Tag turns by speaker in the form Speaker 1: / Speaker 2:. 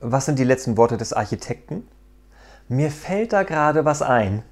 Speaker 1: was sind die letzten Worte des Architekten? Mir fällt da gerade was ein.